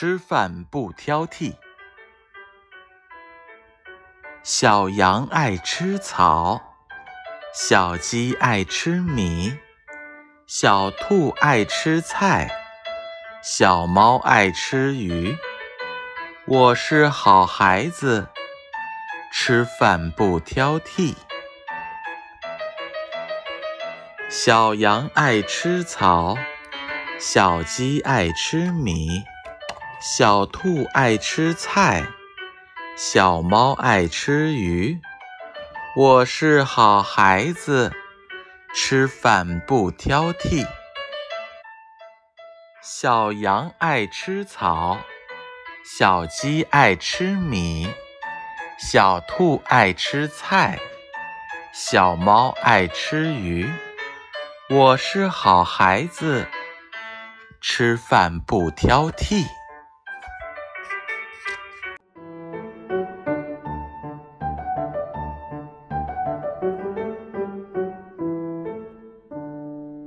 吃饭不挑剔。小羊爱吃草，小鸡爱吃米，小兔爱吃菜，小猫爱吃鱼。我是好孩子，吃饭不挑剔。小羊爱吃草，小鸡爱吃米，小兔爱吃菜，小猫爱吃鱼。我是好孩子，吃饭不挑剔。小羊爱吃草。小鸡爱吃米，小兔爱吃菜，小猫爱吃鱼。我是好孩子，吃饭不挑剔。